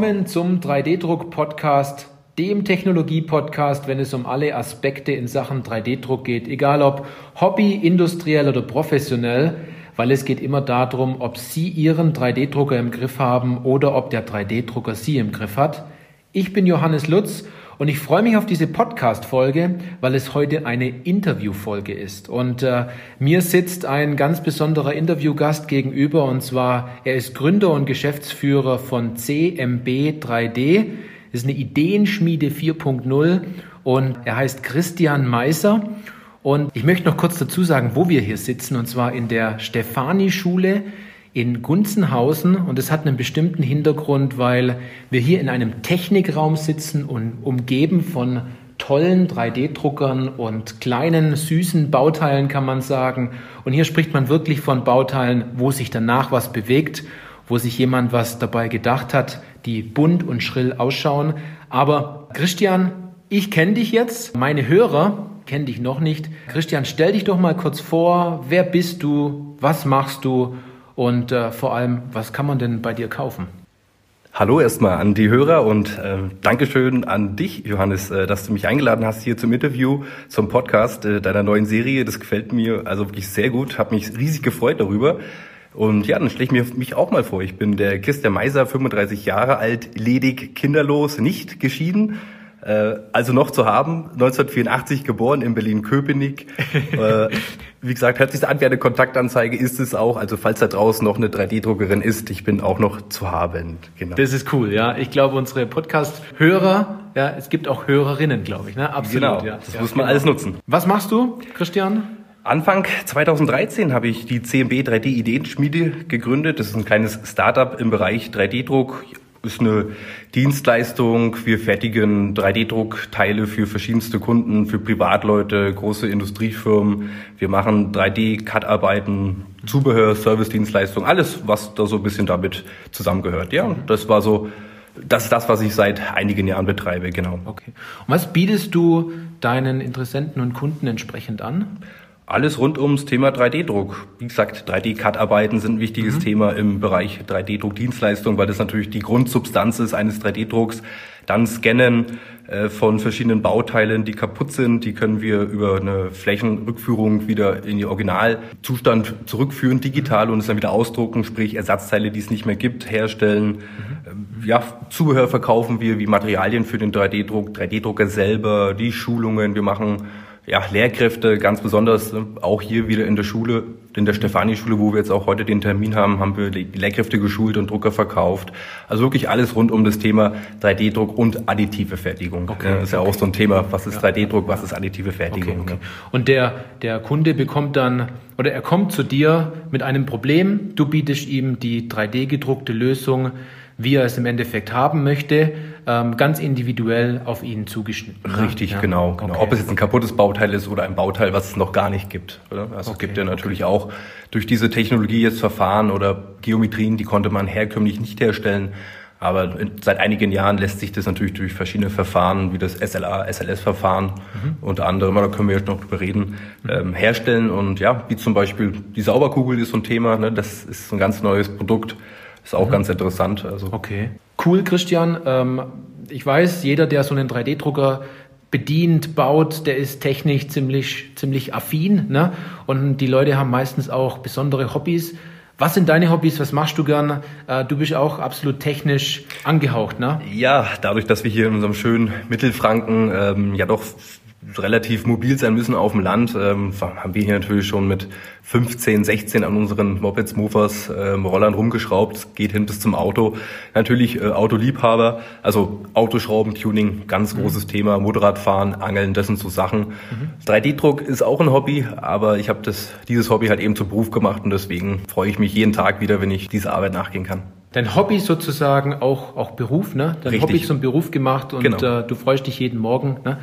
willkommen zum 3D-Druck-Podcast, dem Technologie-Podcast, wenn es um alle Aspekte in Sachen 3D-Druck geht, egal ob Hobby, industriell oder professionell, weil es geht immer darum, ob Sie Ihren 3D-Drucker im Griff haben oder ob der 3D-Drucker Sie im Griff hat. Ich bin Johannes Lutz und ich freue mich auf diese Podcast-Folge, weil es heute eine Interview-Folge ist. Und äh, mir sitzt ein ganz besonderer Interviewgast gegenüber und zwar, er ist Gründer und Geschäftsführer von CMB 3D. Das ist eine Ideenschmiede 4.0 und er heißt Christian Meiser. Und ich möchte noch kurz dazu sagen, wo wir hier sitzen, und zwar in der Stefani-Schule in Gunzenhausen und es hat einen bestimmten Hintergrund, weil wir hier in einem Technikraum sitzen und umgeben von tollen 3D-Druckern und kleinen, süßen Bauteilen, kann man sagen. Und hier spricht man wirklich von Bauteilen, wo sich danach was bewegt, wo sich jemand was dabei gedacht hat, die bunt und schrill ausschauen. Aber Christian, ich kenne dich jetzt. Meine Hörer kennen dich noch nicht. Christian, stell dich doch mal kurz vor. Wer bist du? Was machst du? Und äh, vor allem, was kann man denn bei dir kaufen? Hallo erstmal an die Hörer und äh, Dankeschön an dich, Johannes, äh, dass du mich eingeladen hast hier zum Interview, zum Podcast äh, deiner neuen Serie. Das gefällt mir also wirklich sehr gut, habe mich riesig gefreut darüber. Und ja, dann stelle ich mir mich auch mal vor. Ich bin der Christian Meiser, 35 Jahre alt, ledig, kinderlos, nicht geschieden also noch zu haben, 1984 geboren in Berlin-Köpenick. äh, wie gesagt, hört sich an wie eine Kontaktanzeige, ist es auch. Also falls da draußen noch eine 3D-Druckerin ist, ich bin auch noch zu haben. Genau. Das ist cool, ja. Ich glaube, unsere Podcast-Hörer, ja, es gibt auch Hörerinnen, glaube ich, ne? Absolut, genau. ja. Das ja, muss man genau. alles nutzen. Was machst du, Christian? Anfang 2013 habe ich die CMB 3D Ideenschmiede gegründet. Das ist ein kleines Startup im Bereich 3D-Druck ist eine Dienstleistung. Wir fertigen 3D-Druckteile für verschiedenste Kunden, für Privatleute, große Industriefirmen. Wir machen 3D-Cut-Arbeiten, Zubehör, Service-Dienstleistung, alles, was da so ein bisschen damit zusammengehört. Ja, das war so, das ist das, was ich seit einigen Jahren betreibe, genau. Okay. Und was bietest du deinen Interessenten und Kunden entsprechend an? Alles rund ums Thema 3D-Druck. Wie gesagt, 3D-Cut-Arbeiten sind ein wichtiges mhm. Thema im Bereich 3D-Druck-Dienstleistung, weil das natürlich die Grundsubstanz ist eines 3D-Drucks. Dann Scannen äh, von verschiedenen Bauteilen, die kaputt sind, die können wir über eine Flächenrückführung wieder in ihr Originalzustand zurückführen, digital und es dann wieder ausdrucken, sprich Ersatzteile, die es nicht mehr gibt, herstellen. Mhm. Ja, Zubehör verkaufen wir wie Materialien für den 3D-Druck, 3D-Drucker selber, die Schulungen, wir machen ja, Lehrkräfte, ganz besonders äh, auch hier wieder in der Schule, in der Stefani-Schule, wo wir jetzt auch heute den Termin haben, haben wir die Lehrkräfte geschult und Drucker verkauft. Also wirklich alles rund um das Thema 3D-Druck und additive Fertigung. Okay, das ist ja auch so ein Thema, was ist 3D-Druck, was ist additive Fertigung. Okay. Und der, der Kunde bekommt dann, oder er kommt zu dir mit einem Problem, du bietest ihm die 3D-gedruckte Lösung, wie er es im Endeffekt haben möchte ähm, ganz individuell auf ihn zugeschnitten. Richtig, ja. genau, genau. Okay. Ob es jetzt ein kaputtes Bauteil ist oder ein Bauteil, was es noch gar nicht gibt. Oder? Also okay. es gibt ja natürlich okay. auch durch diese Technologie jetzt Verfahren oder Geometrien, die konnte man herkömmlich nicht herstellen. Aber seit einigen Jahren lässt sich das natürlich durch verschiedene Verfahren, wie das SLA, SLS-Verfahren mhm. unter anderem, da können wir jetzt noch drüber reden, mhm. ähm, herstellen. Und ja, wie zum Beispiel die Sauberkugel ist so ein Thema, ne? das ist ein ganz neues Produkt, ist auch mhm. ganz interessant. Also. Okay. Cool, Christian. Ähm, ich weiß, jeder, der so einen 3D-Drucker bedient, baut, der ist technisch ziemlich, ziemlich affin. Ne? Und die Leute haben meistens auch besondere Hobbys. Was sind deine Hobbys? Was machst du gern? Äh, du bist auch absolut technisch angehaucht, ne? Ja, dadurch, dass wir hier in unserem schönen Mittelfranken ähm, ja doch relativ mobil sein müssen auf dem Land, ähm, haben wir hier natürlich schon mit 15, 16 an unseren Mopeds, Movers, ähm, Rollern rumgeschraubt, geht hin bis zum Auto. Natürlich äh, Autoliebhaber, also Autoschrauben, Tuning, ganz mhm. großes Thema, Motorradfahren, Angeln, das sind so Sachen. Mhm. 3D-Druck ist auch ein Hobby, aber ich habe das dieses Hobby halt eben zum Beruf gemacht und deswegen freue ich mich jeden Tag wieder, wenn ich dieser Arbeit nachgehen kann. Dein Hobby sozusagen auch, auch Beruf, ne? Dein Richtig. Hobby zum Beruf gemacht und genau. äh, du freust dich jeden Morgen, ne?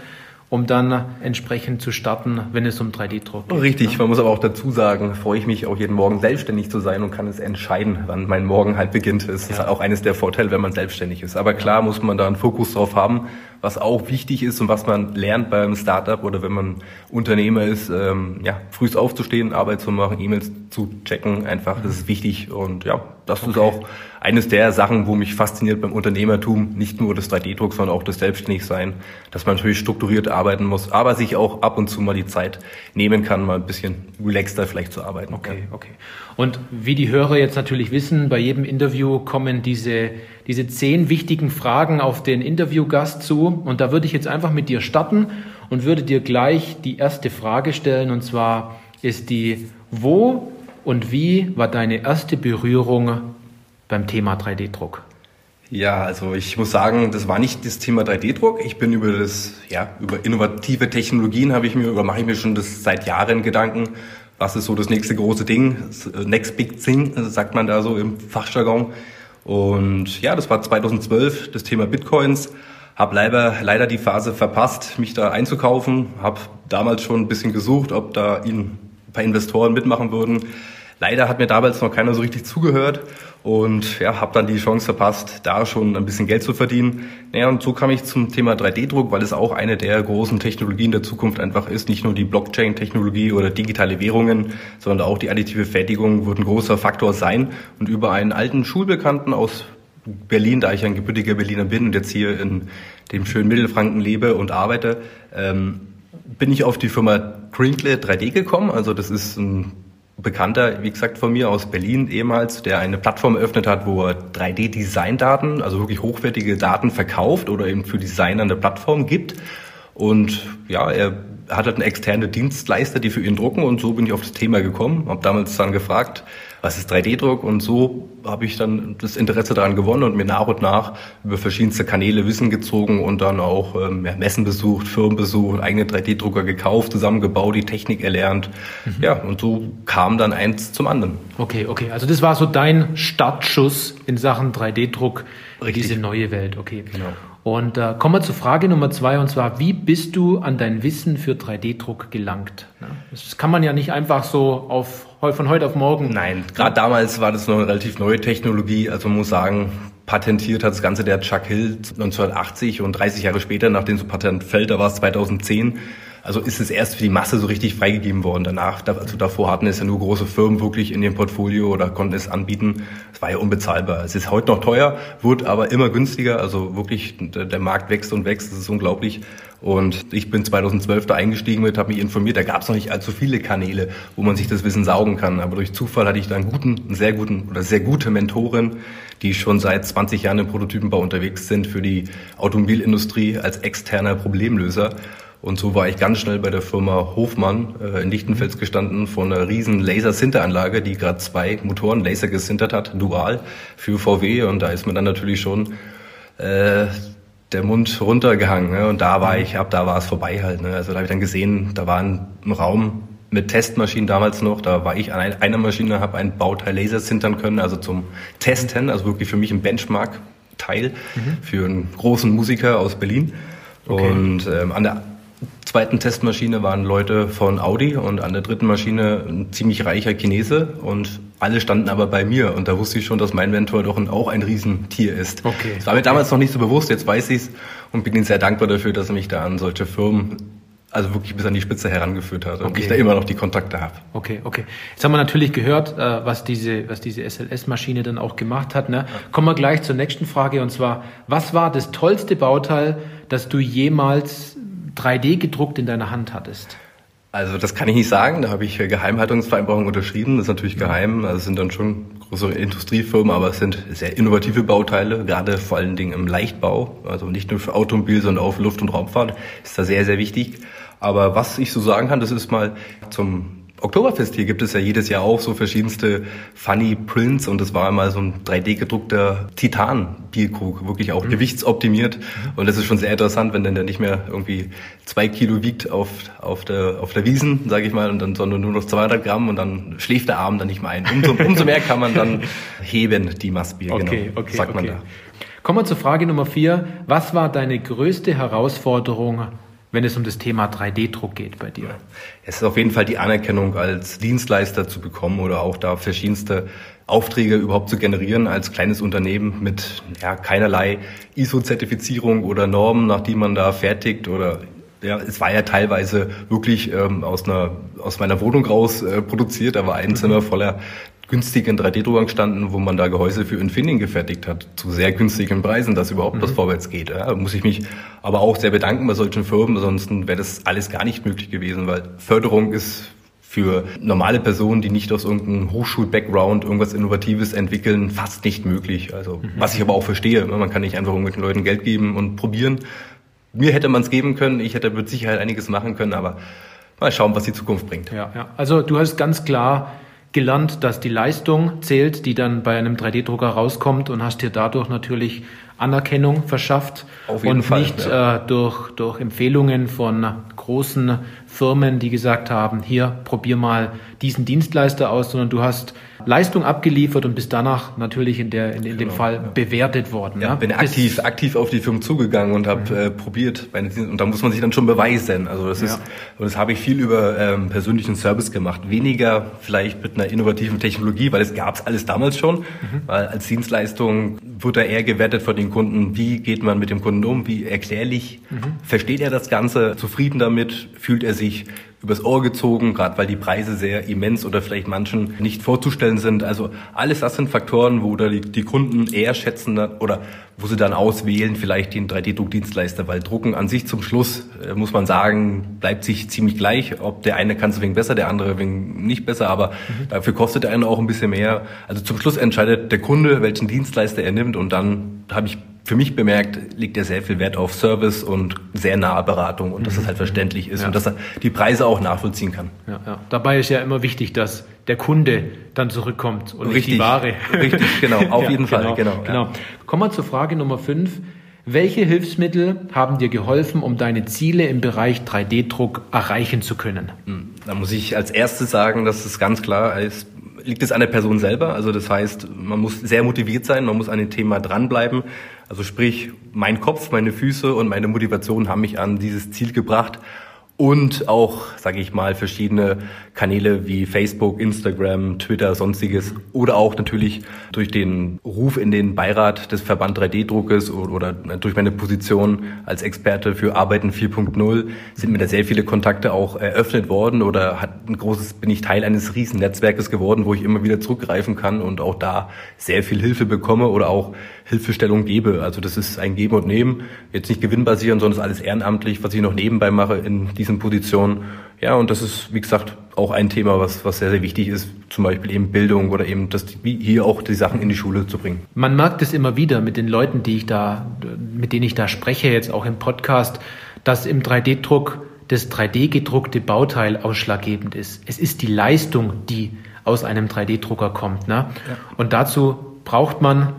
Um dann entsprechend zu starten, wenn es um 3D-Druck geht. Richtig, ne? man muss aber auch dazu sagen, freue ich mich auch jeden Morgen selbstständig zu sein und kann es entscheiden, wann mein Morgen halt beginnt. Das ja. ist auch eines der Vorteile, wenn man selbstständig ist. Aber klar ja. muss man da einen Fokus drauf haben, was auch wichtig ist und was man lernt beim Startup oder wenn man Unternehmer ist, ähm, ja, frühst aufzustehen, Arbeit zu machen, E-Mails zu checken, einfach, das ist wichtig und ja, das okay. ist auch eines der Sachen, wo mich fasziniert beim Unternehmertum, nicht nur das 3D-Druck, sondern auch das Selbstständigsein, dass man natürlich strukturiert arbeiten muss, aber sich auch ab und zu mal die Zeit nehmen kann, mal ein bisschen relaxter vielleicht zu arbeiten. Okay, okay. Und wie die Hörer jetzt natürlich wissen, bei jedem Interview kommen diese, diese zehn wichtigen Fragen auf den Interviewgast zu. Und da würde ich jetzt einfach mit dir starten und würde dir gleich die erste Frage stellen. Und zwar ist die, wo und wie war deine erste Berührung beim Thema 3D-Druck? Ja, also ich muss sagen, das war nicht das Thema 3D-Druck. Ich bin über das, ja, über innovative Technologien habe ich mir, oder mache ich mir schon das seit Jahren Gedanken. Was ist so das nächste große Ding? Äh, next big thing, sagt man da so im Fachjargon. Und ja, das war 2012, das Thema Bitcoins. Hab leider, leider die Phase verpasst, mich da einzukaufen. Hab damals schon ein bisschen gesucht, ob da ein paar Investoren mitmachen würden. Leider hat mir damals noch keiner so richtig zugehört und ja, habe dann die Chance verpasst, da schon ein bisschen Geld zu verdienen. Naja, und so kam ich zum Thema 3D-Druck, weil es auch eine der großen Technologien der Zukunft einfach ist. Nicht nur die Blockchain-Technologie oder digitale Währungen, sondern auch die additive Fertigung wird ein großer Faktor sein. Und über einen alten Schulbekannten aus Berlin, da ich ein gebürtiger Berliner bin und jetzt hier in dem schönen Mittelfranken lebe und arbeite, ähm, bin ich auf die Firma Crinkle 3D gekommen. Also das ist ein Bekannter, wie gesagt, von mir aus Berlin ehemals, der eine Plattform eröffnet hat, wo er 3D-Design-Daten, also wirklich hochwertige Daten verkauft oder eben für Designer eine Plattform gibt. Und ja, er hat halt einen externe Dienstleister, die für ihn drucken und so bin ich auf das Thema gekommen, habe damals dann gefragt, was ist 3D-Druck und so habe ich dann das Interesse daran gewonnen und mir nach und nach über verschiedenste Kanäle Wissen gezogen und dann auch ähm, ja, Messen besucht, Firmen besucht, eigene 3D-Drucker gekauft, zusammengebaut, die Technik erlernt. Mhm. Ja, und so kam dann eins zum anderen. Okay, okay. Also das war so dein Startschuss in Sachen 3D-Druck, diese neue Welt. Okay. Genau. Und äh, kommen wir zur Frage Nummer zwei, und zwar, wie bist du an dein Wissen für 3D-Druck gelangt? Das kann man ja nicht einfach so auf, von heute auf morgen. Nein, gerade damals war das noch eine relativ neue Technologie. Also man muss sagen, patentiert hat das Ganze der Chuck Hill 1980 und 30 Jahre später, nachdem so Patent fällt, da war es 2010, also ist es erst für die Masse so richtig freigegeben worden. Danach, also davor hatten es ja nur große Firmen wirklich in ihrem Portfolio oder konnten es anbieten. Es war ja unbezahlbar. Es ist heute noch teuer, wird aber immer günstiger. Also wirklich, der Markt wächst und wächst. Das ist unglaublich. Und ich bin 2012 da eingestiegen mit, habe mich informiert. Da gab es noch nicht allzu viele Kanäle, wo man sich das Wissen saugen kann. Aber durch Zufall hatte ich da einen guten, einen sehr guten oder sehr gute Mentorin, die schon seit 20 Jahren im Prototypenbau unterwegs sind für die Automobilindustrie als externer Problemlöser. Und so war ich ganz schnell bei der Firma Hofmann äh, in Lichtenfels gestanden von einer riesen Laser-Sinteranlage, die gerade zwei Motoren Laser gesintert hat, dual für VW. Und da ist mir dann natürlich schon äh, der Mund runtergehangen. Ne? Und da war ich, ab da war es vorbei halt. Ne? Also da habe ich dann gesehen, da war ein, ein Raum mit Testmaschinen damals noch. Da war ich an einer Maschine, habe ein Bauteil Laser sintern können, also zum Testen, also wirklich für mich ein Benchmark-Teil mhm. für einen großen Musiker aus Berlin. Okay. Und ähm, an der zweiten Testmaschine waren Leute von Audi und an der dritten Maschine ein ziemlich reicher Chinese und alle standen aber bei mir und da wusste ich schon, dass mein Mentor doch auch ein Riesentier ist. Okay. Das war mir okay. damals noch nicht so bewusst, jetzt weiß ich es und bin ihnen sehr dankbar dafür, dass er mich da an solche Firmen also wirklich bis an die Spitze herangeführt hat und okay. ich da immer noch die Kontakte habe. Okay, okay. Jetzt haben wir natürlich gehört, äh, was diese, was diese SLS-Maschine dann auch gemacht hat. Ne? Kommen wir gleich zur nächsten Frage und zwar, was war das tollste Bauteil, das du jemals 3D gedruckt in deiner Hand hattest? Also das kann ich nicht sagen. Da habe ich Geheimhaltungsvereinbarungen unterschrieben. Das ist natürlich geheim. Also es sind dann schon größere Industriefirmen, aber es sind sehr innovative Bauteile, gerade vor allen Dingen im Leichtbau. Also nicht nur für Automobil, sondern auch für Luft- und Raumfahrt ist da sehr, sehr wichtig. Aber was ich so sagen kann, das ist mal zum Oktoberfest hier gibt es ja jedes Jahr auch so verschiedenste funny Prints und das war einmal so ein 3D gedruckter Titan Bierkrug, wirklich auch mhm. gewichtsoptimiert und das ist schon sehr interessant, wenn dann der nicht mehr irgendwie zwei Kilo wiegt auf, auf der, auf der Wiesen, sage ich mal, und dann, sondern nur noch 200 Gramm und dann schläft der Arm dann nicht mehr ein. Umso, umso mehr kann man dann heben, die Massbier, okay, genau, okay, sagt okay. man da. Kommen wir zur Frage Nummer vier. Was war deine größte Herausforderung wenn es um das Thema 3D-Druck geht bei dir? Es ist auf jeden Fall die Anerkennung als Dienstleister zu bekommen oder auch da verschiedenste Aufträge überhaupt zu generieren als kleines Unternehmen mit ja, keinerlei ISO-Zertifizierung oder Normen, nach die man da fertigt oder ja, es war ja teilweise wirklich ähm, aus einer aus meiner Wohnung raus äh, produziert. War ein Zimmer voller günstigen 3D-Druckern gestanden, wo man da Gehäuse für Infineon gefertigt hat, zu sehr günstigen Preisen, dass überhaupt mhm. was vorwärts geht. Ja, da muss ich mich aber auch sehr bedanken bei solchen Firmen, ansonsten wäre das alles gar nicht möglich gewesen, weil Förderung ist für normale Personen, die nicht aus irgendeinem Hochschul-Background irgendwas Innovatives entwickeln, fast nicht möglich. Also, mhm. was ich aber auch verstehe. Ne, man kann nicht einfach irgendwelchen Leuten Geld geben und probieren. Mir hätte man es geben können, ich hätte mit Sicherheit einiges machen können, aber mal schauen, was die Zukunft bringt. Ja, ja. Also du hast ganz klar gelernt, dass die Leistung zählt, die dann bei einem 3D-Drucker rauskommt und hast dir dadurch natürlich Anerkennung verschafft und Fall, nicht ja. äh, durch, durch Empfehlungen von großen Firmen, die gesagt haben, hier probier mal diesen Dienstleister aus, sondern du hast Leistung abgeliefert und bist danach natürlich in, der, in, in dem Genau, Fall ja. bewertet worden. Ja, ne? bin aktiv, aktiv auf die Firmen zugegangen und habe äh, probiert. Und da muss man sich dann schon beweisen. Also das ist, Ja. und das habe ich viel über ähm, persönlichen Service gemacht. Weniger vielleicht mit einer innovativen Technologie, weil es gab's alles damals schon. Weil als Dienstleistung wird da eher gewertet von den Kunden. Wie geht man mit dem Kunden um? Wie erklärlich versteht er das Ganze? Zufrieden damit? Fühlt er sich übers Ohr gezogen, gerade weil die Preise sehr immens oder vielleicht manchen nicht vorzustellen sind. Also alles das sind Faktoren, wo da die, Kunden eher schätzen oder wo sie dann auswählen, vielleicht den 3D-Druckdienstleister, weil Drucken an sich zum Schluss, äh, muss man sagen, bleibt sich ziemlich gleich. Ob der eine kann es wegen besser, der andere wegen nicht besser, aber dafür kostet der eine auch ein bisschen mehr. Also zum Schluss entscheidet der Kunde, welchen Dienstleister er nimmt und dann habe ich für mich bemerkt, legt er sehr viel Wert auf Service und sehr nahe Beratung und dass das halt verständlich ist Ja. und dass er die Preise auch nachvollziehen kann. Ja, ja. Dabei ist ja immer wichtig, dass der Kunde dann zurückkommt und nicht die Richtig. Ware. Richtig, genau, auf jeden Fall, Genau, genau, genau. ja. Kommen wir zur Frage Nummer 5. Welche Hilfsmittel haben dir geholfen, um deine Ziele im Bereich 3D-Druck erreichen zu können? Da muss ich als erstes sagen, dass es ganz klar ist, liegt es an der Person selber. Also das heißt, man muss sehr motiviert sein, man muss an dem Thema dranbleiben. Also sprich, mein Kopf, meine Füße und meine Motivation haben mich an dieses Ziel gebracht. Und auch, sage ich mal, verschiedene Kanäle wie Facebook, Instagram, Twitter, sonstiges. Oder auch natürlich durch den Ruf in den Beirat des Verband 3D-Druckes oder, durch meine Position als Experte für Arbeiten 4.0 sind mir da sehr viele Kontakte auch eröffnet worden oder hat ein großes, bin ich Teil eines riesen Netzwerkes geworden, wo ich immer wieder zurückgreifen kann und auch da sehr viel Hilfe bekomme oder auch Hilfestellung gebe. Also das ist ein Geben und Nehmen, jetzt nicht gewinnbasierend, sondern ist alles ehrenamtlich, was ich noch nebenbei mache in diesen Positionen. Ja, und das ist, wie gesagt, auch ein Thema, was, was sehr, sehr wichtig ist, zum Beispiel eben Bildung oder eben das, wie hier auch die Sachen in die Schule zu bringen. Man merkt es immer wieder mit den Leuten, die ich da, mit denen ich da spreche, jetzt auch im Podcast, dass im 3D-Druck das 3D gedruckte Bauteil ausschlaggebend ist. Es ist die Leistung, die aus einem 3D-Drucker kommt. Ne? Und dazu braucht man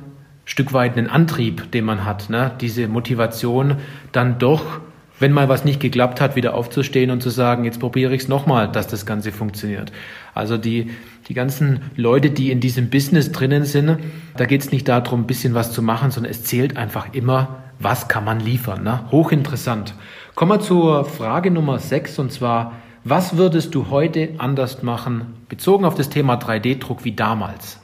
Stück weit einen Antrieb, den man hat. Ne? Diese Motivation, dann doch, wenn mal was nicht geklappt hat, wieder aufzustehen und zu sagen, jetzt probiere ich es nochmal, dass das Ganze funktioniert. Also die, die ganzen Leute, die in diesem Business drinnen sind, da geht es nicht darum, ein bisschen was zu machen, sondern es zählt einfach immer, was kann man liefern. Ne? Hochinteressant. Kommen wir zur Frage Nummer 6 und zwar, was würdest du heute anders machen, bezogen auf das Thema 3D-Druck wie damals?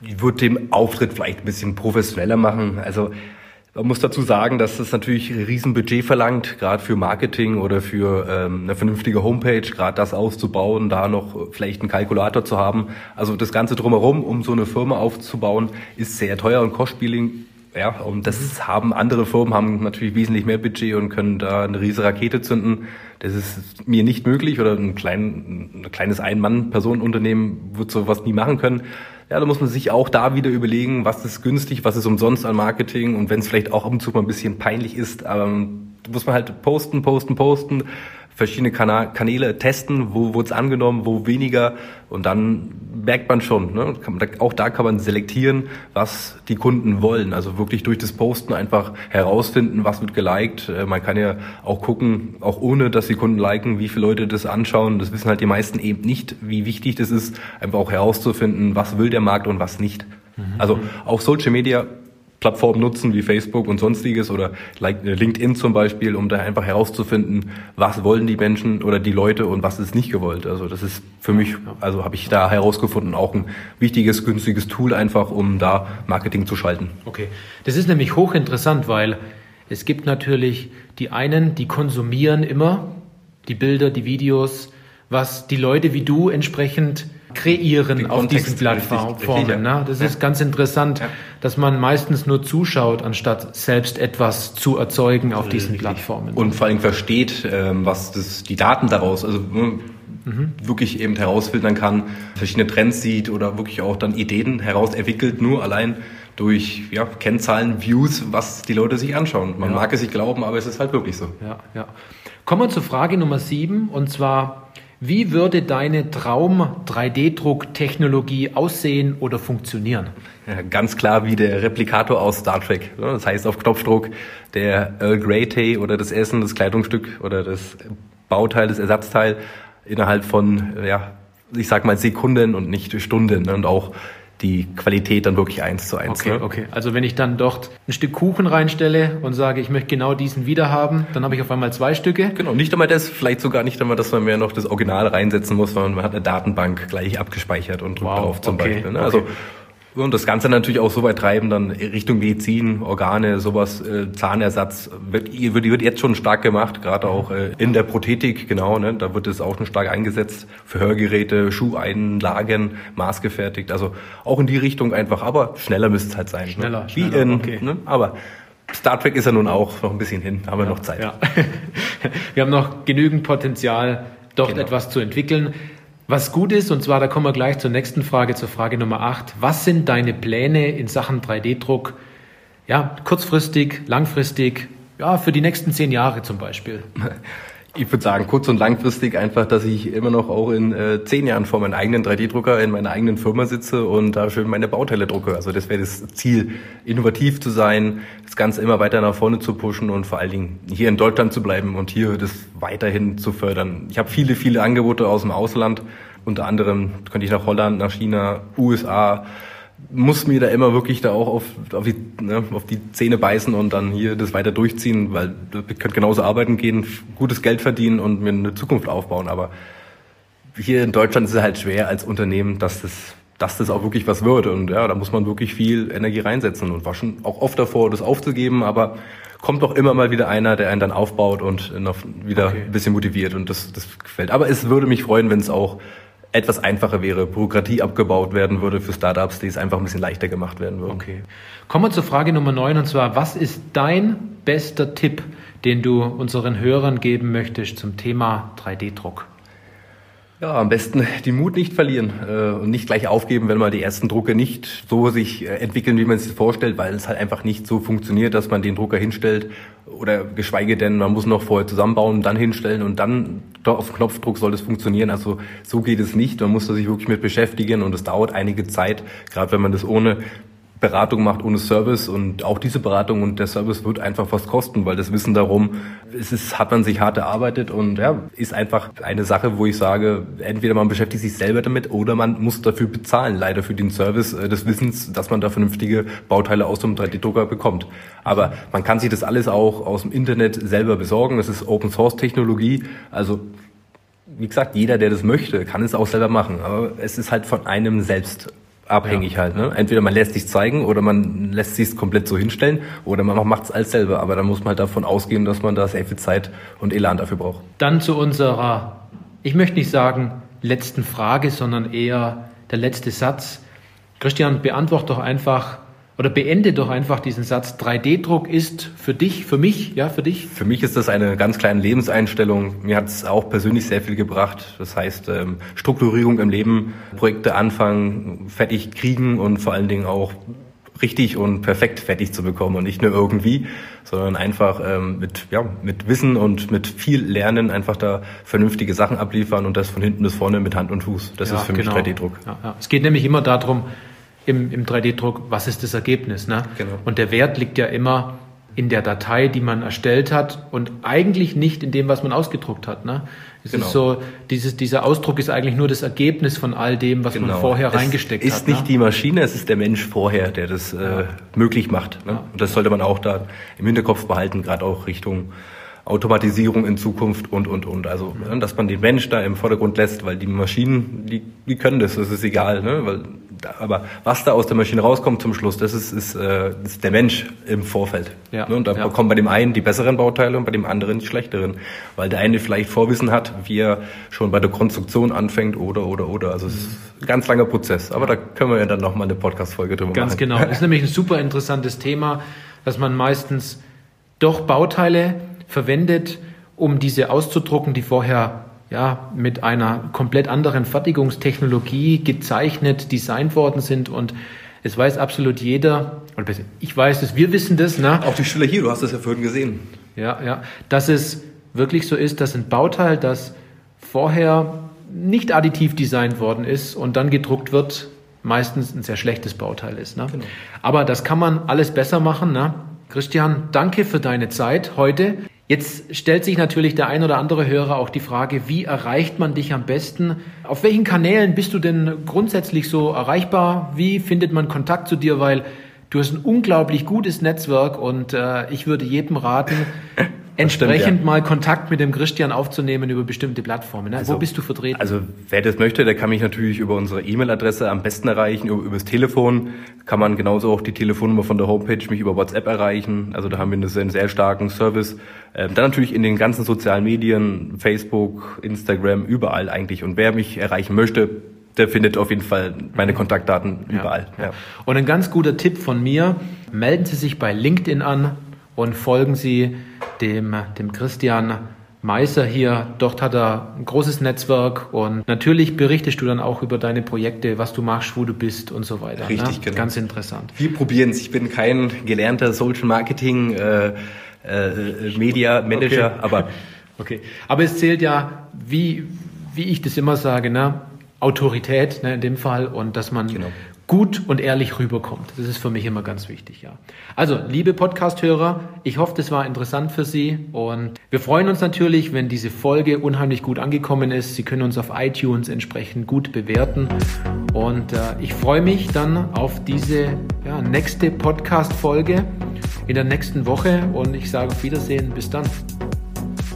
Ich würde den Auftritt vielleicht ein bisschen professioneller machen. Also man muss dazu sagen, dass das natürlich ein Riesenbudget verlangt, gerade für Marketing oder für ähm, eine vernünftige Homepage, gerade das auszubauen, da noch vielleicht einen Kalkulator zu haben. Also das Ganze drumherum, um so eine Firma aufzubauen, ist sehr teuer und kostspielig. Ja, und das haben andere Firmen haben natürlich wesentlich mehr Budget und können da eine riesige Rakete zünden. Das ist mir nicht möglich oder ein, klein, ein kleines Ein-Mann-Personenunternehmen wird sowas nie machen können. Ja, da muss man sich auch da wieder überlegen, was ist günstig, was ist umsonst an Marketing und wenn es vielleicht auch ab und zu mal ein bisschen peinlich ist, ähm, muss man halt posten, posten, posten, verschiedene Kana Kanäle testen, wo wurde es angenommen, wo weniger und dann merkt man schon, ne? auch da kann man selektieren, was die Kunden wollen, also wirklich durch das Posten einfach herausfinden, was wird geliked. Äh, Man kann ja auch gucken, auch ohne, dass die Kunden liken, wie viele Leute das anschauen. Das wissen halt die meisten eben nicht, wie wichtig das ist, einfach auch herauszufinden, was will der Markt und was nicht. Also auch Social Media Plattformen nutzen wie Facebook und sonstiges oder äh, LinkedIn zum Beispiel, um da einfach herauszufinden, was wollen die Menschen oder die Leute und was ist nicht gewollt. Also das ist für mich, also habe ich da herausgefunden, auch ein wichtiges, günstiges Tool einfach, um da Marketing zu schalten. Okay, das ist nämlich hochinteressant, weil es gibt natürlich die einen, die konsumieren immer die Bilder, die Videos, was die Leute wie du entsprechend kreieren Den auf Kontext diesen Plattformen. Ne? Das ja. ist ganz interessant, ja. dass man meistens nur zuschaut, anstatt selbst etwas zu erzeugen auf diesen richtig. Plattformen. Und vor allem versteht, ähm, was das, die Daten daraus, also ne, mhm. wirklich eben herausfiltern kann, verschiedene Trends sieht oder wirklich auch dann Ideen heraus entwickelt, nur allein durch ja, Kennzahlen, Views, was die Leute sich anschauen. Man ja. mag es nicht glauben, aber es ist halt wirklich so. Ja, ja. Kommen wir zur Frage Nummer sieben und zwar, wie würde deine Traum-3D-Druck-Technologie aussehen oder funktionieren? Ja, ganz klar wie der Replikator aus Star Trek. Das heißt auf Knopfdruck der Earl Grey Tee oder das Essen, das Kleidungsstück oder das Bauteil, das Ersatzteil innerhalb von, ja, ich sag mal Sekunden und nicht Stunden. Und auch die Qualität dann wirklich eins zu eins. Okay, ne? okay. Also wenn ich dann dort ein Stück Kuchen reinstelle und sage, ich möchte genau diesen wieder haben, dann habe ich auf einmal zwei Stücke. Genau, nicht einmal das, vielleicht sogar nicht einmal, dass man mehr noch das Original reinsetzen muss, sondern man hat eine Datenbank gleich abgespeichert und drückt wow, drauf zum okay, Beispiel. Ne? Also okay. Und das Ganze natürlich auch so weit treiben, dann Richtung Medizin, Organe, sowas, äh, Zahnersatz, wird, wird, wird jetzt schon stark gemacht, gerade auch äh, in der Prothetik, genau, ne, da wird es auch schon stark eingesetzt, für Hörgeräte, Schuheinlagen, maßgefertigt, also auch in die Richtung einfach, aber schneller müsste es halt sein. Ne? Schneller, ne? schneller Wie in, okay. ne, aber Star Trek ist ja nun auch noch ein bisschen hin, haben wir noch Zeit. Ja. wir haben noch genügend Potenzial, dort genau. etwas zu entwickeln. Was gut ist, und zwar, da kommen wir gleich zur nächsten Frage, zur Frage Nummer 8. Was sind deine Pläne in Sachen 3D-Druck? Ja, kurzfristig, langfristig, ja, für die nächsten zehn Jahre zum Beispiel. Ich würde sagen, kurz- und langfristig einfach, dass ich immer noch auch in äh, zehn Jahren vor meinem eigenen 3D-Drucker in meiner eigenen Firma sitze und da schön meine Bauteile drucke. Also das wäre das Ziel, innovativ zu sein, das Ganze immer weiter nach vorne zu pushen und vor allen Dingen hier in Deutschland zu bleiben und hier das weiterhin zu fördern. Ich habe viele, viele Angebote aus dem Ausland. Unter anderem könnte ich nach Holland, nach China, USA, muss mir da immer wirklich da auch auf, auf, die, ne, auf die Zähne beißen und dann hier das weiter durchziehen, weil ich könnte genauso arbeiten gehen, gutes Geld verdienen und mir eine Zukunft aufbauen. Aber hier in Deutschland ist es halt schwer als Unternehmen, dass das, dass das auch wirklich was wird. Und ja, da muss man wirklich viel Energie reinsetzen und war schon auch oft davor, das aufzugeben, aber kommt doch immer mal wieder einer, der einen dann aufbaut und noch wieder okay. ein bisschen motiviert und das, das gefällt. Aber es würde mich freuen, wenn es auch etwas einfacher wäre, Bürokratie abgebaut werden würde für Startups, die es einfach ein bisschen leichter gemacht werden würden. Okay. Kommen wir zur Frage Nummer 9 und zwar, was ist dein bester Tipp, den du unseren Hörern geben möchtest zum Thema 3D-Druck? Ja, am besten den Mut nicht verlieren äh, und nicht gleich aufgeben, wenn mal die ersten Drucke nicht so sich äh, entwickeln, wie man sich vorstellt, weil es halt einfach nicht so funktioniert, dass man den Drucker hinstellt oder geschweige denn, man muss noch vorher zusammenbauen, dann hinstellen und dann auf Knopfdruck soll es funktionieren. Also so geht es nicht. Man muss da sich wirklich mit beschäftigen und es dauert einige Zeit, gerade wenn man das ohne Beratung macht ohne Service und auch diese Beratung und der Service wird einfach was kosten, weil das Wissen darum, es ist, hat man sich hart erarbeitet und ja, ist einfach eine Sache, wo ich sage, entweder man beschäftigt sich selber damit oder man muss dafür bezahlen, leider für den Service äh, des Wissens, dass man da vernünftige Bauteile aus dem 3D-Drucker bekommt. Aber man kann sich das alles auch aus dem Internet selber besorgen. Das ist Open Source Technologie, also wie gesagt, jeder, der das möchte, kann es auch selber machen. Aber es ist halt von einem selbst abhängig ja. halt. Ne? Entweder man lässt sich zeigen oder man lässt sich komplett so hinstellen oder man macht es als selber. Aber dann muss man halt davon ausgehen, dass man da sehr viel Zeit und Elan dafür braucht. Dann zu unserer, ich möchte nicht sagen letzten Frage, sondern eher der letzte Satz. Christian, beantworte doch einfach, oder beende doch einfach diesen Satz. 3D-Druck ist für dich, für mich, ja, für dich? Für mich ist das eine ganz kleine Lebenseinstellung. Mir hat es auch persönlich sehr viel gebracht. Das heißt, ähm, Strukturierung im Leben, Projekte anfangen, fertig kriegen und vor allen Dingen auch richtig und perfekt fertig zu bekommen und nicht nur irgendwie, sondern einfach ähm, mit, ja, mit Wissen und mit viel Lernen einfach da vernünftige Sachen abliefern und das von hinten bis vorne mit Hand und Fuß. Das ja, ist für genau. mich 3D-Druck. Ja, ja. Es geht nämlich immer darum, im, im 3D-Druck, was ist das Ergebnis. Ne? Genau. Und der Wert liegt ja immer in der Datei, die man erstellt hat und eigentlich nicht in dem, was man ausgedruckt hat. Ne? Es genau. ist so, dieses, dieser Ausdruck ist eigentlich nur das Ergebnis von all dem, was genau. man vorher es reingesteckt hat. Es ist nicht ne? die Maschine, es ist der Mensch vorher, der das äh, möglich macht. Ne? Ja. Und das sollte man auch da im Hinterkopf behalten, gerade auch Richtung Automatisierung in Zukunft und, und, und. Also, ne, dass man den Mensch da im Vordergrund lässt, weil die Maschinen, die, die können das, das ist egal, ne? weil, aber was da aus der Maschine rauskommt zum Schluss, das ist, ist, äh, ist der Mensch im Vorfeld. Ja, ne? Und da ja. kommen bei dem einen die besseren Bauteile und bei dem anderen die schlechteren, weil der eine vielleicht Vorwissen hat, wie er schon bei der Konstruktion anfängt oder, oder, oder. Also, es ist ein ganz langer Prozess, aber da können wir ja dann nochmal eine Podcast-Folge drüber ganz machen. Ganz genau, das ist nämlich ein super interessantes Thema, dass man meistens doch Bauteile verwendet, um diese auszudrucken, die vorher ja, mit einer komplett anderen Fertigungstechnologie gezeichnet, designt worden sind und es weiß absolut jeder, oder ich weiß es, wir wissen das. Ne? Auch die Stelle hier, du hast das ja vorhin gesehen. Ja, ja, dass es wirklich so ist, dass ein Bauteil, das vorher nicht additiv designt worden ist und dann gedruckt wird, meistens ein sehr schlechtes Bauteil ist. Ne? Genau. Aber das kann man alles besser machen. Ne? Christian, danke für deine Zeit heute. Jetzt stellt sich natürlich der ein oder andere Hörer auch die Frage, wie erreicht man dich am besten? Auf welchen Kanälen bist du denn grundsätzlich so erreichbar? Wie findet man Kontakt zu dir? Weil du hast ein unglaublich gutes Netzwerk und äh, ich würde jedem raten, entsprechend stimmt, ja. mal Kontakt mit dem Christian aufzunehmen über bestimmte Plattformen. Ne? Also, Wo bist du vertreten? Also wer das möchte, der kann mich natürlich über unsere E-Mail-Adresse am besten erreichen, über, übers Telefon. Kann man genauso auch die Telefonnummer von der Homepage mich über WhatsApp erreichen. Also da haben wir einen sehr starken Service. Ähm, dann natürlich in den ganzen sozialen Medien, Facebook, Instagram, überall eigentlich. Und wer mich erreichen möchte, der findet auf jeden Fall meine Kontaktdaten überall. Ja. Ja. Und ein ganz guter Tipp von mir, melden Sie sich bei LinkedIn an, und folgen Sie dem, dem Christian Meiser hier. Dort hat er ein großes Netzwerk und natürlich berichtest du dann auch über deine Projekte, was du machst, wo du bist und so weiter. Ne? Richtig, ne? genau. Ganz interessant. Wir probieren es. Ich bin kein gelernter Social Marketing äh, äh, Media Manager, okay. aber okay. Aber es zählt ja, wie wie ich das immer sage, ne? Autorität ne, in dem Fall und dass man genau gut und ehrlich rüberkommt. Das ist für mich immer ganz wichtig, ja. Also, liebe Podcast-Hörer, ich hoffe, das war interessant für Sie und wir freuen uns natürlich, wenn diese Folge unheimlich gut angekommen ist. Sie können uns auf iTunes entsprechend gut bewerten und äh, ich freue mich dann auf diese ja, nächste Podcast-Folge in der nächsten Woche und ich sage auf Wiedersehen. Bis dann.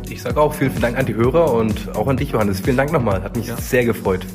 Ich sage auch vielen, vielen Dank an die Hörer und auch an dich, Johannes. Vielen Dank nochmal. Hat mich ja. sehr gefreut.